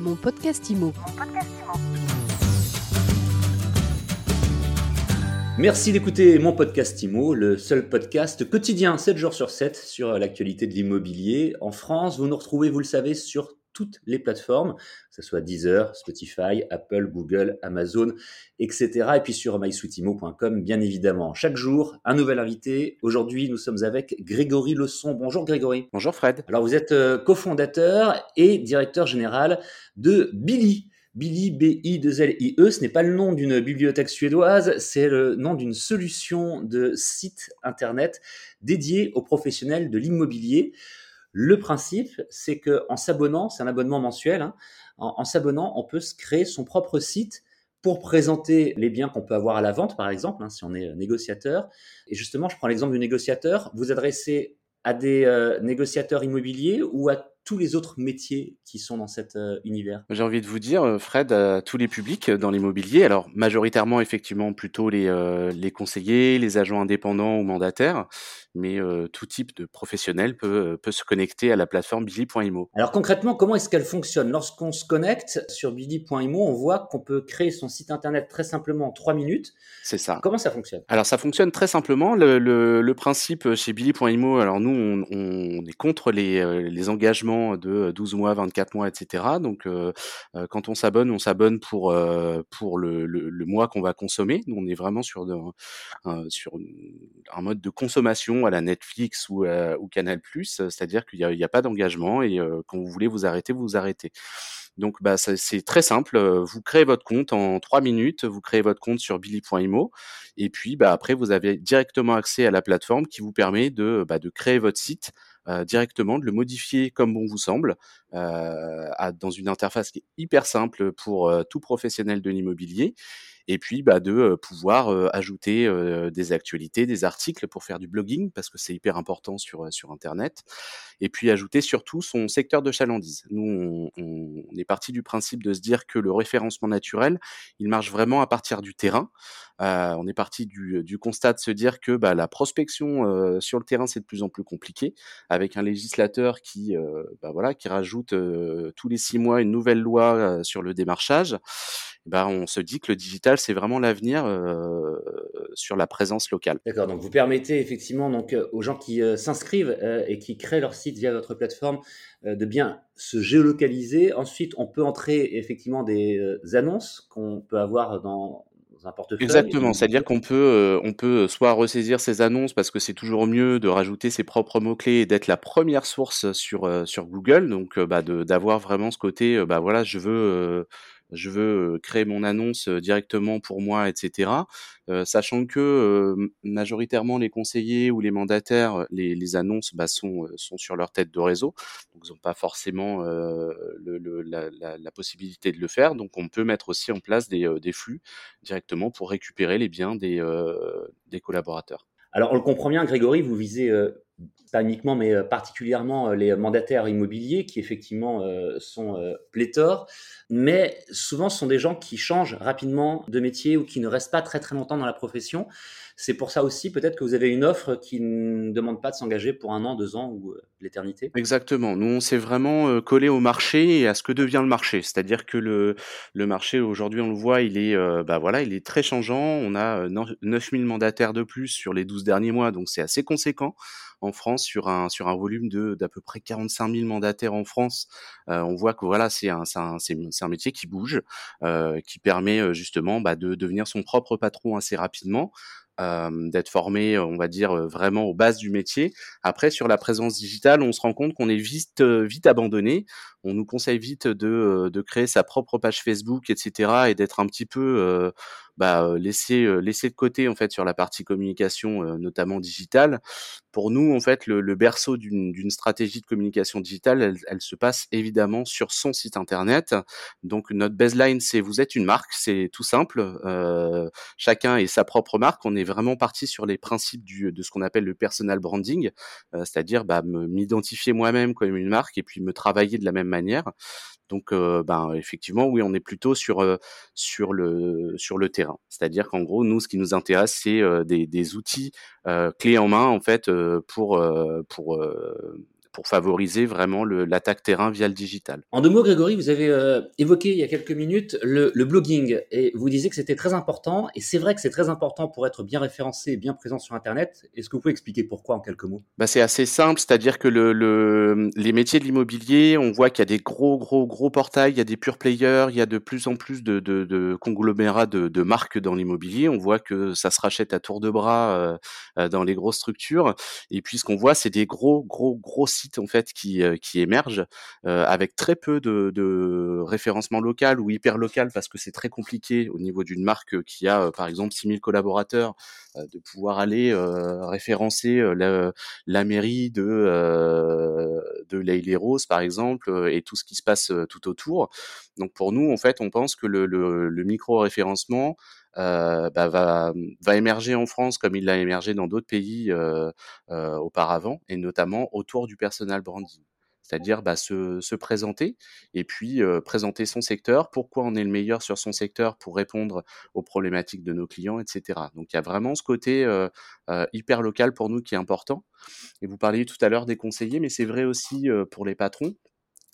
Mon podcast IMO. Merci d'écouter mon podcast IMO, le seul podcast quotidien 7 jours sur 7 sur l'actualité de l'immobilier. En France, vous nous retrouvez, vous le savez, sur toutes les plateformes, que ce soit Deezer, Spotify, Apple, Google, Amazon, etc. Et puis sur mysweetimo.com, bien évidemment. Chaque jour, un nouvel invité. Aujourd'hui, nous sommes avec Grégory Leçon. Bonjour Grégory. Bonjour Fred. Alors vous êtes euh, cofondateur et directeur général de Billy. Billy, B-I-2-L-I-E, ce n'est pas le nom d'une bibliothèque suédoise, c'est le nom d'une solution de site internet dédié aux professionnels de l'immobilier. Le principe, c'est que en s'abonnant, c'est un abonnement mensuel, hein, en, s'abonnant, on peut se créer son propre site pour présenter les biens qu'on peut avoir à la vente, par exemple, hein, si on est euh, négociateur. Et justement, je prends l'exemple du négociateur. Vous adressez à des euh, négociateurs immobiliers ou à tous les autres métiers qui sont dans cet euh, univers J'ai envie de vous dire, euh, Fred, à tous les publics dans l'immobilier, alors majoritairement effectivement plutôt les, euh, les conseillers, les agents indépendants ou mandataires, mais tout type de professionnel peut, peut se connecter à la plateforme Billy.imo. Alors concrètement, comment est-ce qu'elle fonctionne? Lorsqu'on se connecte sur Billy.imo, on voit qu'on peut créer son site internet très simplement en 3 minutes. C'est ça. Comment ça fonctionne? Alors ça fonctionne très simplement. Le, le, le principe chez Billy.imo, alors nous on, on est contre les, les engagements de 12 mois, 24 mois, etc. Donc, quand on s'abonne, on s'abonne pour le, mois qu'on va consommer. on est vraiment sur un, mode de consommation à la Netflix ou, ou Canal+. C'est-à-dire qu'il n'y a, a, pas d'engagement et quand vous voulez vous arrêter, vous vous arrêtez. Donc bah, c'est très simple, vous créez votre compte en trois minutes, vous créez votre compte sur billy.imo et puis bah, après vous avez directement accès à la plateforme qui vous permet de, bah, créer votre site directement, de le modifier comme bon vous semble, dans une interface qui est hyper simple pour tout professionnel de l'immobilier et puis bah, de pouvoir ajouter des actualités, des articles pour faire du blogging parce que c'est hyper important sur sur internet, et puis ajouter surtout son secteur de chalandise. Nous, on, on est parti du principe de se dire que le référencement naturel, il marche vraiment à partir du terrain. Euh, on est parti du, du, constat de se dire que bah, la prospection euh, sur le terrain c'est de plus en plus compliqué, avec un législateur qui, euh, bah, voilà, qui rajoute tous les six mois une nouvelle loi sur le démarchage. Bah, on se dit que le digital, c'est vraiment l'avenir euh, sur la présence locale. D'accord, donc vous permettez effectivement donc, euh, aux gens qui euh, s'inscrivent et qui créent leur site via votre plateforme de bien se géolocaliser. Ensuite, on peut entrer effectivement des annonces qu'on peut avoir dans, un portefeuille. Exactement, c'est-à-dire qu'on peut, on peut soit ressaisir ces annonces parce que c'est toujours mieux de rajouter ses propres mots-clés et d'être la première source sur, sur Google, donc bah, d'avoir vraiment ce côté, bah voilà, je veux je veux créer mon annonce directement pour moi, etc. sachant que majoritairement les conseillers ou les mandataires, les, annonces bah, sont, sur leur tête de réseau, donc ils n'ont pas forcément la, possibilité de le faire. Donc on peut mettre aussi en place des, flux directement pour récupérer les biens des collaborateurs. Alors on le comprend bien, Grégory, vous visez pas uniquement, mais euh, particulièrement euh, les mandataires immobiliers qui effectivement euh, sont pléthores, mais souvent ce sont des gens qui changent rapidement de métier ou qui ne restent pas très très longtemps dans la profession. C'est pour ça aussi peut-être que vous avez une offre qui ne demande pas de s'engager pour un an, deux ans ou l'éternité. Exactement. Nous, on s'est vraiment collé au marché et à ce que devient le marché. C'est-à-dire que le, le marché aujourd'hui, on le voit, il est, bah voilà, il est très changeant. On a 9000 mandataires de plus sur les 12 derniers mois, donc c'est assez conséquent en France sur un sur un volume de d'à peu près 45 000 mandataires en France. Euh, on voit que voilà, c'est un c'est un, un, métier qui bouge, euh, qui permet euh, justement bah, de devenir son propre patron assez rapidement. Euh, d'être formé, on va dire vraiment aux bases du métier. Après, sur la présence digitale, on se rend compte qu'on est vite vite abandonné. On nous conseille vite de, de créer sa propre page Facebook, etc., et d'être un petit peu bah, laisser laisser de côté en fait sur la partie communication, notamment digitale. Pour nous, en fait, le, le berceau d'une stratégie de communication digitale, elle, elle, se passe évidemment sur son site internet. Donc notre baseline, c'est vous êtes une marque, c'est tout simple. Euh, chacun est sa propre marque. On est vraiment parti sur les principes du, de ce qu'on appelle le personal branding, euh, c'est-à-dire bah, m'identifier moi-même comme une marque et puis me travailler de la même manière. Donc, ben, effectivement, oui, on est plutôt sur, sur, le, sur le terrain. C'est-à-dire qu'en gros, nous, ce qui nous intéresse, c'est des, des, outils clés en main, en fait, pour, pour pour favoriser vraiment l'attaque terrain via le digital. En deux mots, Grégory, vous avez euh, évoqué il y a quelques minutes le, le blogging et vous disiez que c'était très important et c'est vrai que c'est très important pour être bien référencé et bien présent sur Internet. Est-ce que vous pouvez expliquer pourquoi en quelques mots? Bah, C'est assez simple, c'est-à-dire que le, le, les métiers de l'immobilier, on voit qu'il y a des gros, gros, gros portails, il y a des pure players, il y a de plus en plus de, de, de conglomérats de, de marques dans l'immobilier. On voit que ça se rachète à tour de bras euh, euh dans les grosses structures. Et puis ce qu'on voit, c'est des gros, gros, gros sites qui, euh, qui émergent euh, avec très peu de, référencement local ou hyper local parce que c'est très compliqué au niveau d'une marque qui a par exemple 6000 collaborateurs de pouvoir aller référencer la, mairie de de l'Aïle Rose par exemple et tout ce qui se passe tout autour. Donc pour nous, en fait, on pense que le, micro-référencement euh, bah, va, émerger en France comme il l'a émergé dans d'autres pays euh, euh, auparavant, et notamment autour du personal branding. C'est-à-dire bah, se, se, présenter et puis euh, présenter son secteur, pourquoi on est le meilleur sur son secteur pour répondre aux problématiques de nos clients, etc. Donc il y a vraiment ce côté euh, euh, hyper local pour nous qui est important. Et vous parliez tout à l'heure des conseillers, mais c'est vrai aussi pour les patrons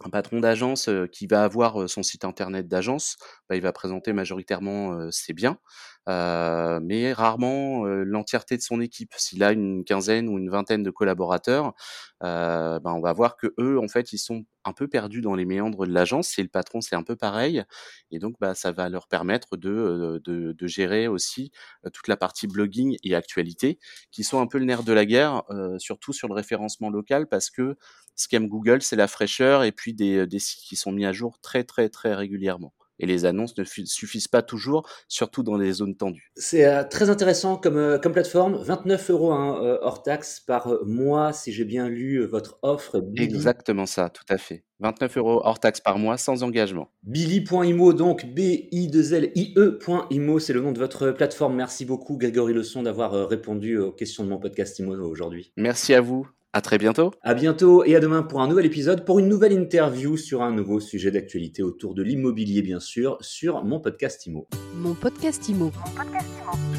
un patron d'agence qui va avoir son site internet d'agence, bah, il va présenter majoritairement ses biens, mais rarement l'entièreté de son équipe. S'il a une quinzaine ou une vingtaine de collaborateurs, bah, on va voir que eux, en fait, ils sont un peu perdus dans les méandres de l'agence. Et le patron, c'est un peu pareil. Et donc, bah, ça va leur permettre de, gérer aussi toute la partie blogging et actualité, qui sont un peu le nerf de la guerre, surtout sur le référencement local, parce que ce qu'aime Google, c'est la fraîcheur et puis des sites qui sont mis à jour très, très, très régulièrement et les annonces ne suffisent pas toujours, surtout dans les zones tendues. C'est euh, très intéressant comme, euh, comme plateforme, 29 euros hein, euh, hors taxe par mois, si j'ai bien lu votre offre. Billy. Exactement ça, tout à fait. 29 euros hors taxe par mois, sans engagement. Billy.imo, donc B-I-2-L-I-E.imo, c'est le nom de votre plateforme. Merci beaucoup, Grégory Leçon, d'avoir répondu aux questions de mon podcast IMO aujourd'hui. Merci à vous. À très bientôt. À bientôt et à demain pour un nouvel épisode, pour une nouvelle interview sur un nouveau sujet d'actualité autour de l'immobilier, bien sûr, sur mon podcast IMO. Mon podcast IMO. Mon podcast IMO.